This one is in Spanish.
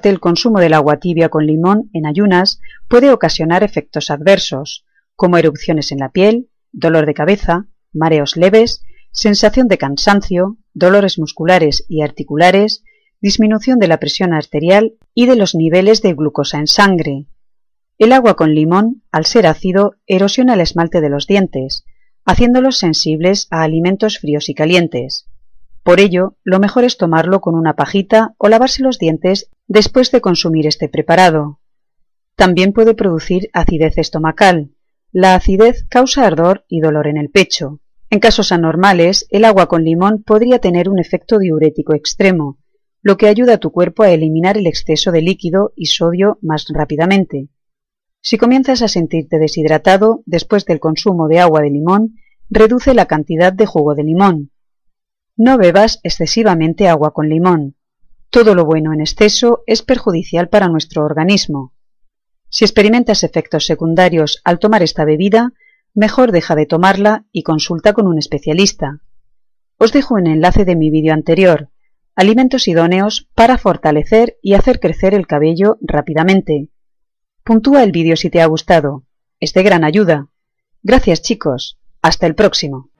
El consumo del agua tibia con limón en ayunas puede ocasionar efectos adversos, como erupciones en la piel, dolor de cabeza, mareos leves, sensación de cansancio, dolores musculares y articulares, disminución de la presión arterial y de los niveles de glucosa en sangre. El agua con limón, al ser ácido, erosiona el esmalte de los dientes, haciéndolos sensibles a alimentos fríos y calientes. Por ello, lo mejor es tomarlo con una pajita o lavarse los dientes después de consumir este preparado. También puede producir acidez estomacal. La acidez causa ardor y dolor en el pecho. En casos anormales, el agua con limón podría tener un efecto diurético extremo, lo que ayuda a tu cuerpo a eliminar el exceso de líquido y sodio más rápidamente. Si comienzas a sentirte deshidratado después del consumo de agua de limón, reduce la cantidad de jugo de limón. No bebas excesivamente agua con limón. Todo lo bueno en exceso es perjudicial para nuestro organismo. Si experimentas efectos secundarios al tomar esta bebida, mejor deja de tomarla y consulta con un especialista. Os dejo un enlace de mi vídeo anterior, alimentos idóneos para fortalecer y hacer crecer el cabello rápidamente. Puntúa el vídeo si te ha gustado. Es de gran ayuda. Gracias chicos. Hasta el próximo.